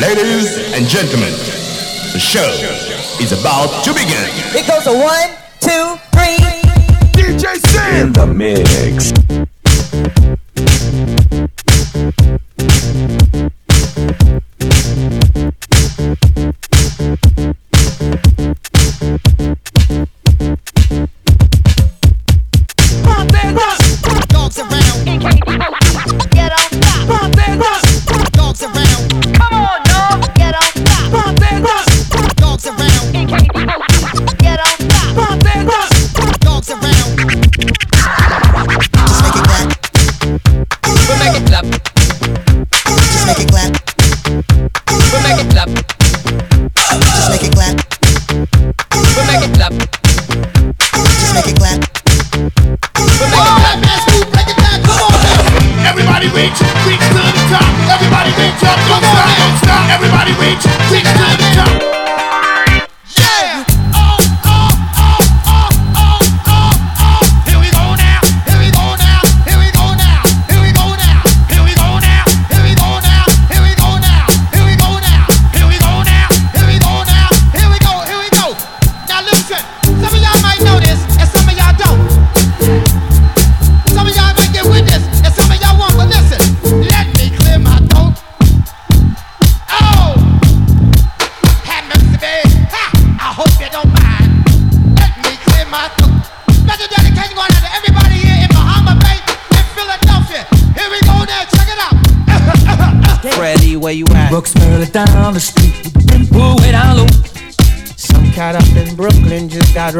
Ladies and gentlemen, the show is about to begin. It goes a one, two, three. DJ Sam in the mix.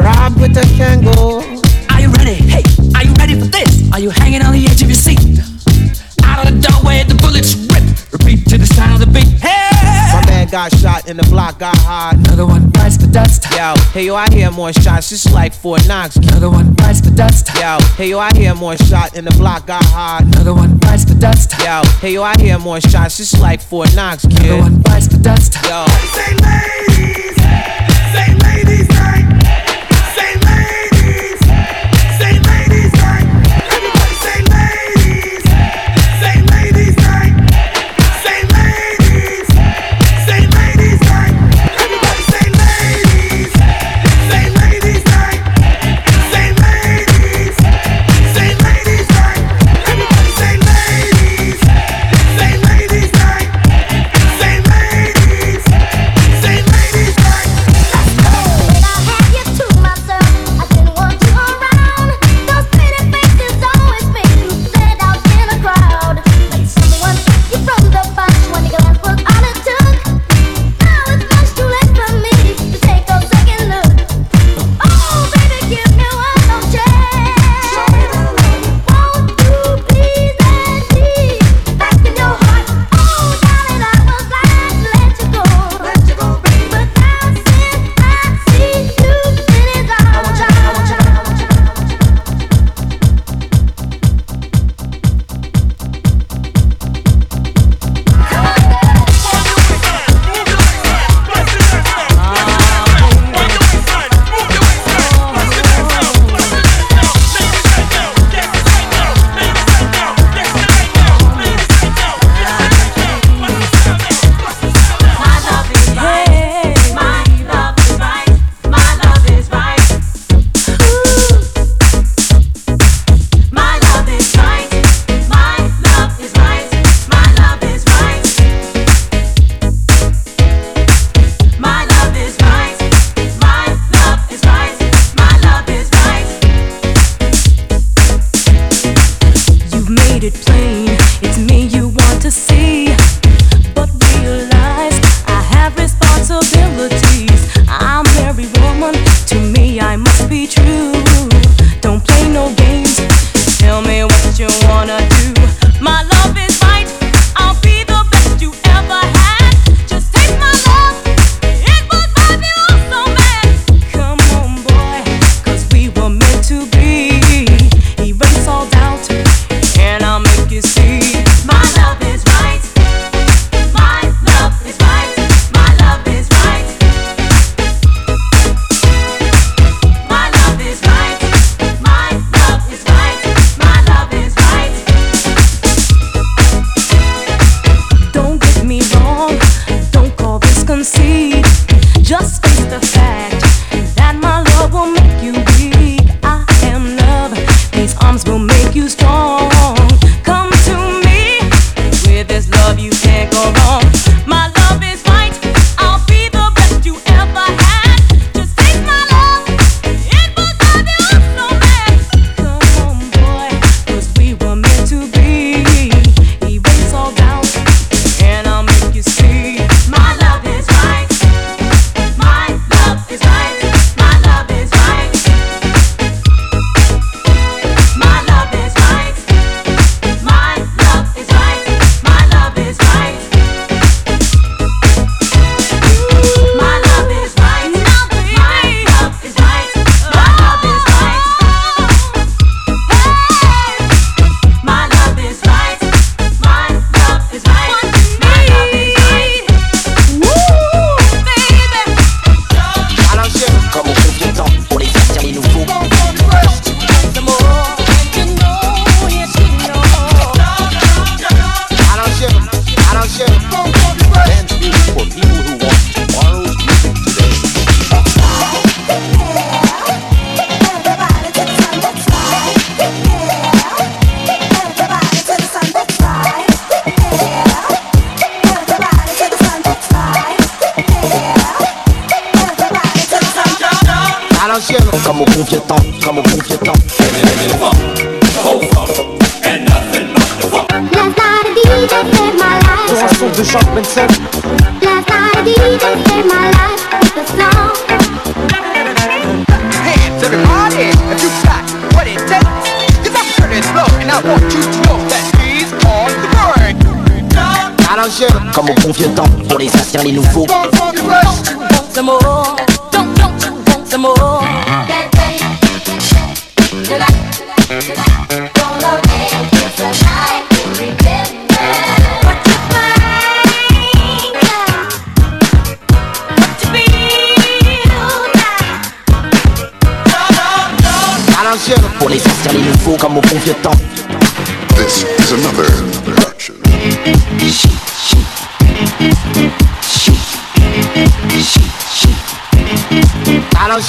Brooklyn just with a Kangol. Are you ready? Hey, are you ready for this? Are you hanging on the edge of your seat? Out of the doorway, the bullets rip. Repeat to the sound of the beat. Hey! My Hey! man got shot in the block, got hard. Another one bites the dust. Yo, hey yo, I hear more shots, it's like Fort Knox. Another one bites the dust. Yo, hey yo, I hear more shot in the block, got hard. Another one bites the dust. Yo, hey yo, I hear more shots, it's like Fort Knox, Another one bites the dust. Yo, Say ladies, say ladies night, say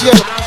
yeah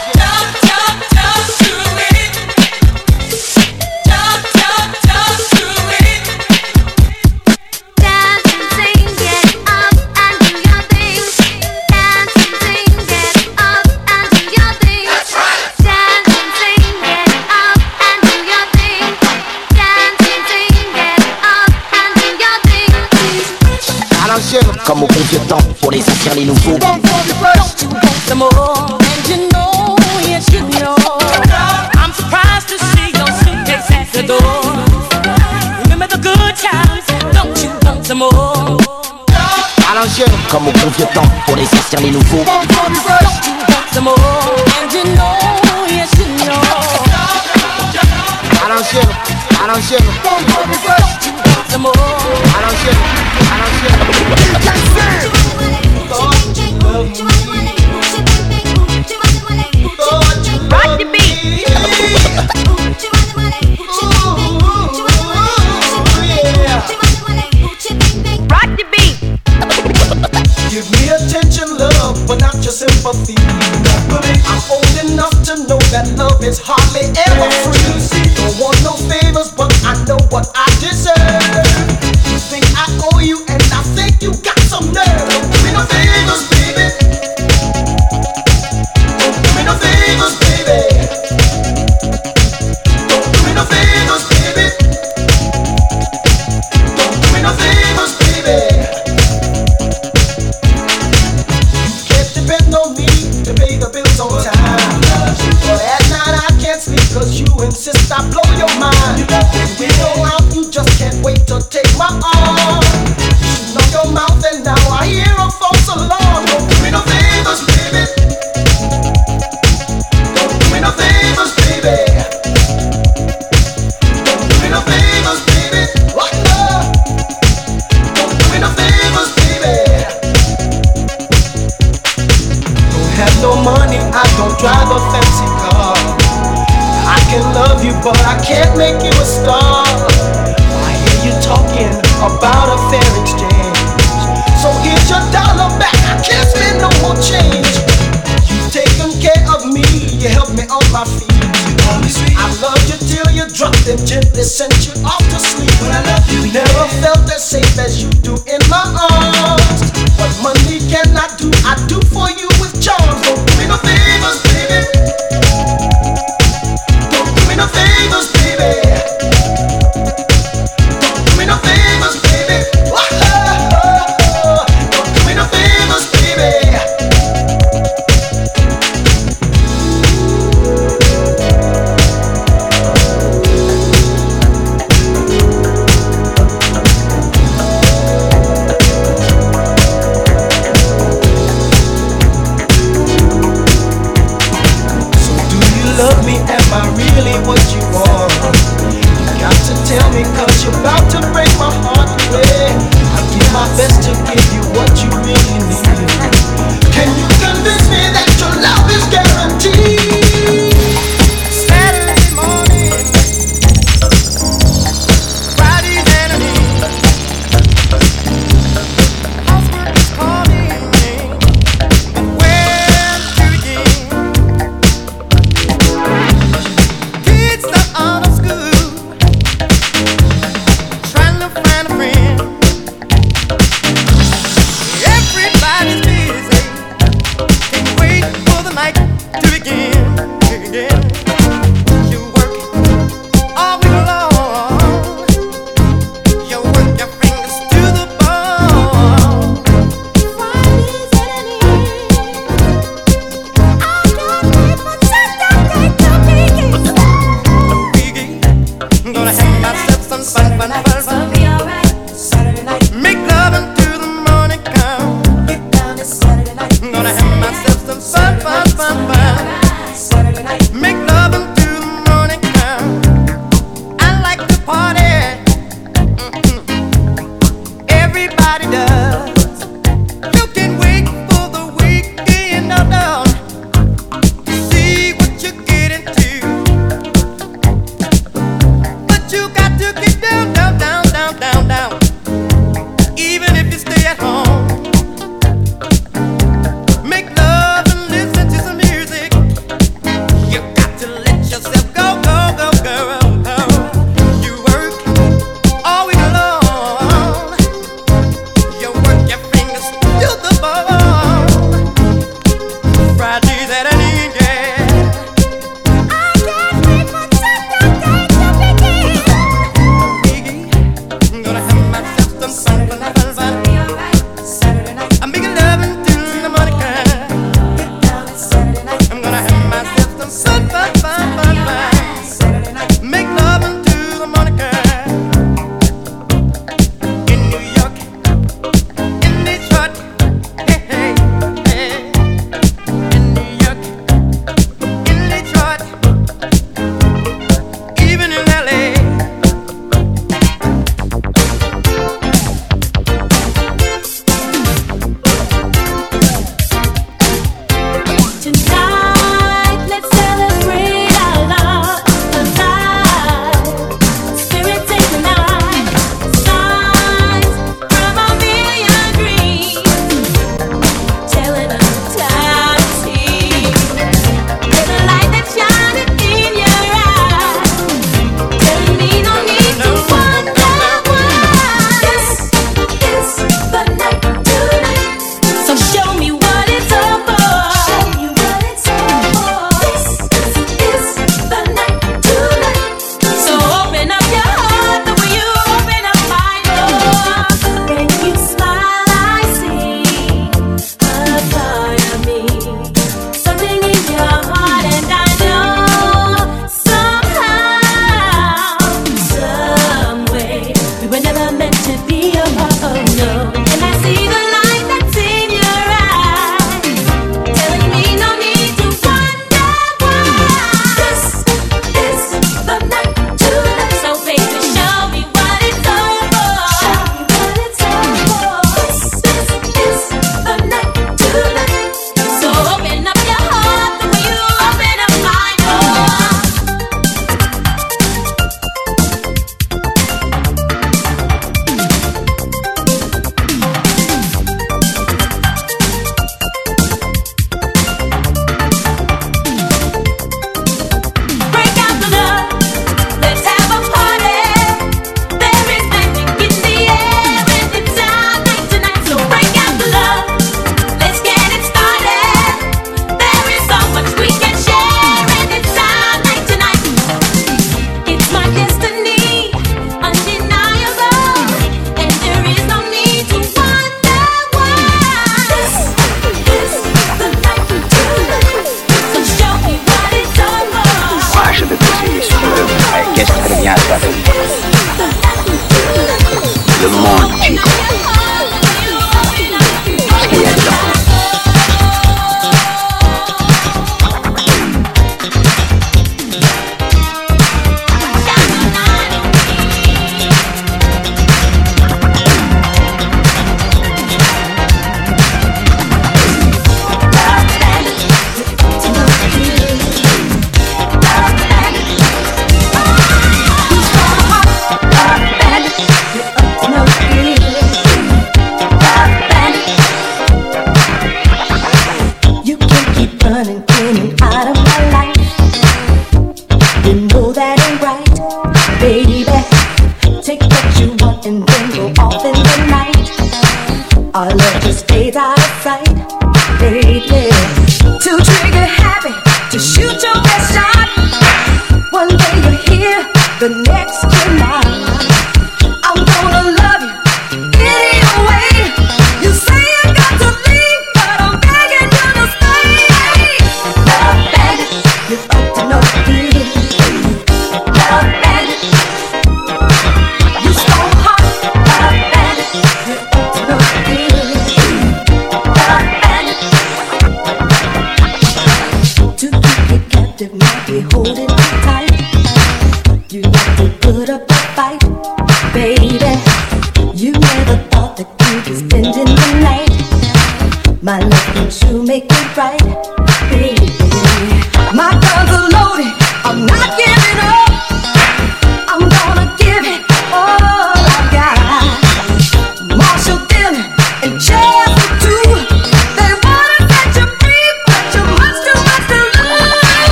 les nouveaux. you insist I blow your mind. You love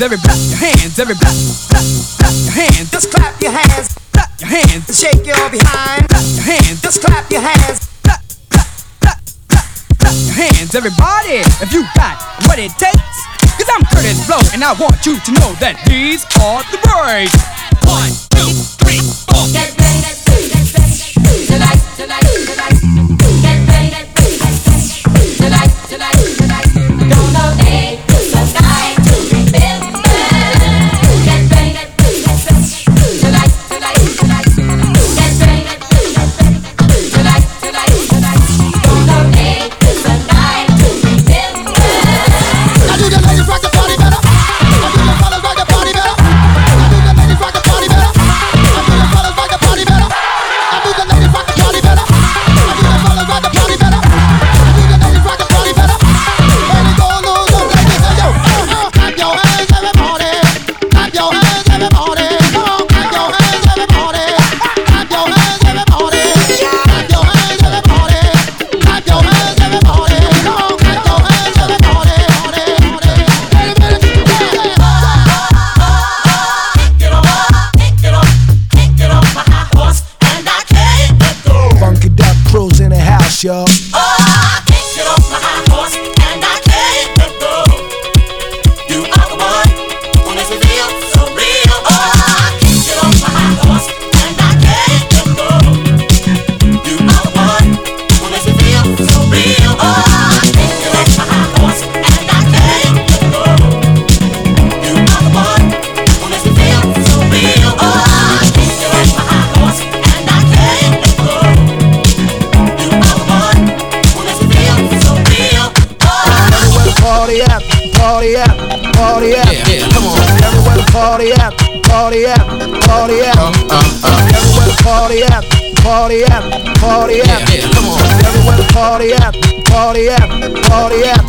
hands, everybody, your hands, everybody, your hands. Just clap your hands, clap your hands, and shake your behind. Clap your hands, just clap your hands. Clap, clap, clap, clap, clap your hands, everybody. If you got what it takes, cause I'm Curtis Blow, and I want you to know that these are the words. One.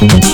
Mm-hmm.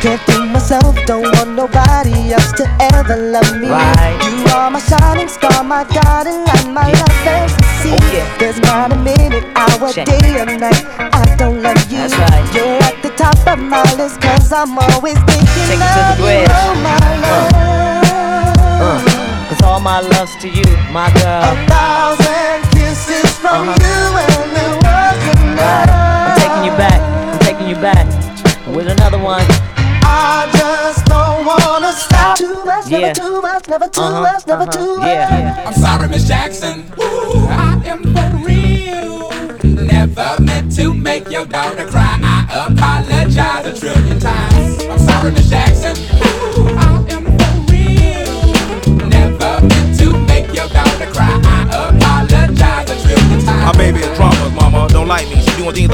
Can't fool myself. Don't want nobody else to ever love me. Right. You are my shining star, my guiding light, my love fantasy. Oh, yeah. There's not a minute, hour, Check. day, or night. I don't love you. That's right. You're at the top of my list, cause I'm always thinking Take it to the of you. Oh, my love. Uh, Cause all my love's to you, my girl. One. I just don't wanna stop. Too much, Yeah. never too much, never too Uh-huh, much, never uh-huh, too much. yeah. I'm sorry, Miss Jackson. Ooh, I am for real. Never meant to make your daughter cry. I apologize a trillion times. I'm sorry, Miss Jackson. Ooh,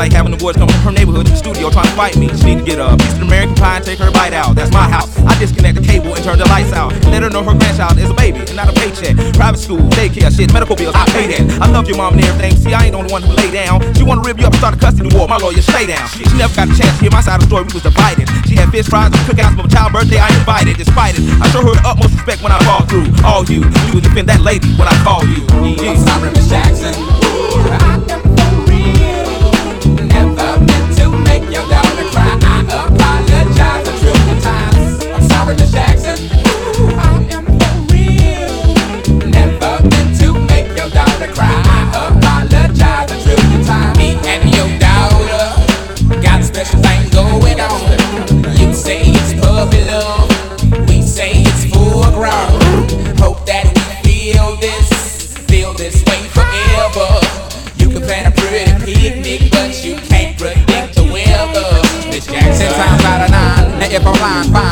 like having the boys come from her neighborhood to the studio trying to fight me. She need to get a piece of American pie and take her bite out. That's my house. I disconnect the cable and turn the lights out. Let her know her grandchild is a baby and not a paycheck. Private school, daycare, shit, medical bills, I pay that. I love your mom and everything. See, I ain't the only one who lay down. She wanna rip you up and start a custody war. My lawyer, stay down. She never got a chance to hear my side of the story. We was divided. She had fish fries and cookouts for my child birthday. I invited. Despite it, I show her the utmost respect when I fall through. All you, you would defend that lady when I call you. I'm sorry, Miss Jackson. Ooh, if I'm fine.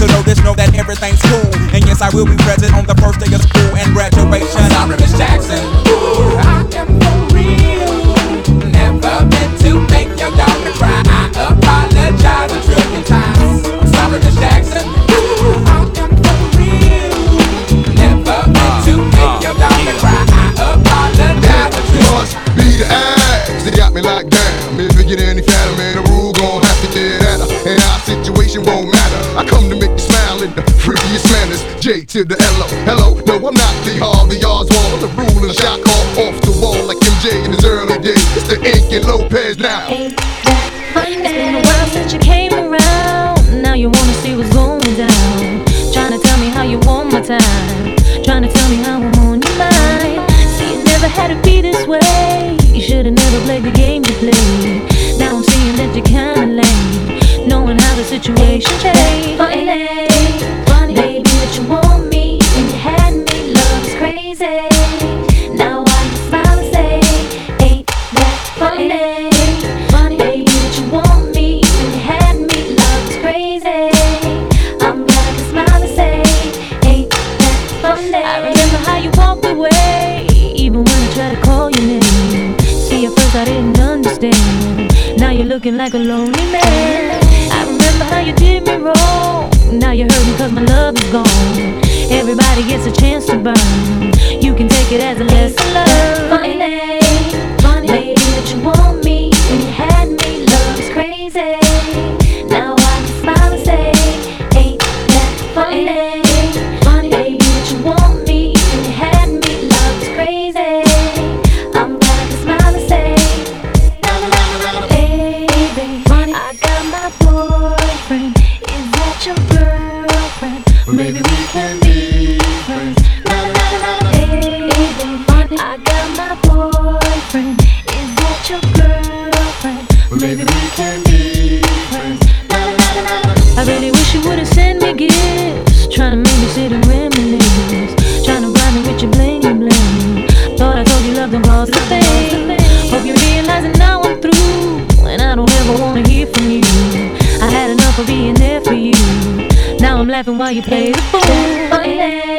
So know this, know that everything's cool. And yes, I will be present on the first day of school and graduation. I'm Miss Jackson. Ooh, I am real. Never meant to make your daughter cry. I apologize a trillion times. I'm sorry, Miss Jackson. In the freakiest manners. J to the L-O. Hello, no, I'm not Lee Harvey Oswald. The rule and shot call off the wall like MJ in his early days. It's the Inc and Lopez now. It's been a while since you came around. Now you wanna see what's going down. To tell me how you want my time. Trying to tell me how I'm on your mind. See, it never had to be this way. Maybe we can be friends. I really wish you wouldn't send me gifts. Trying to make me sit and reminisce. Trying to blind me with your bling and bling. Thought I told you love don't cost a thing. Hope you're realizing now I'm through. And I don't ever wanna hear from you. I had enough of being there for you. Now I'm laughing while you play the fool. Oh, yeah.